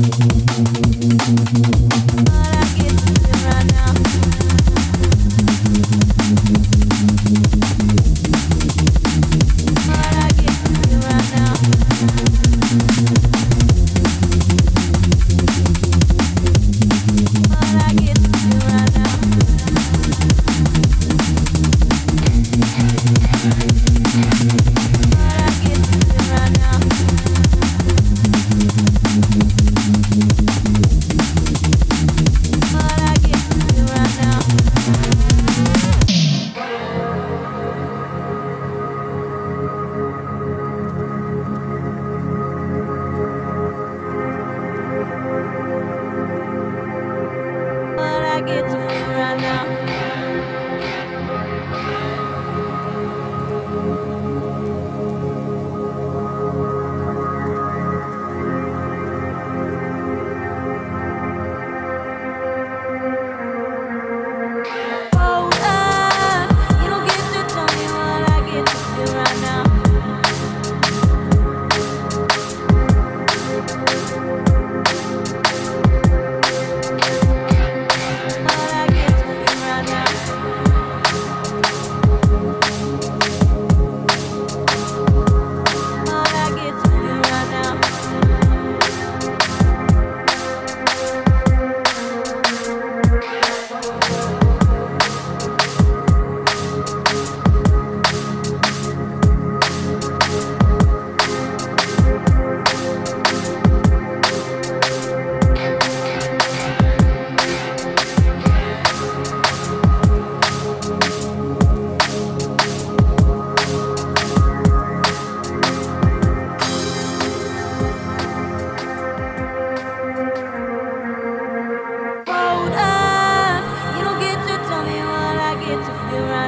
Mm-hmm.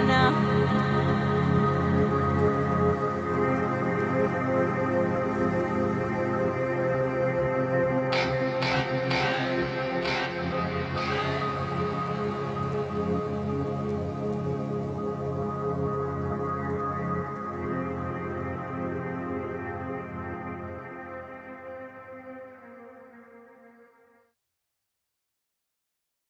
now.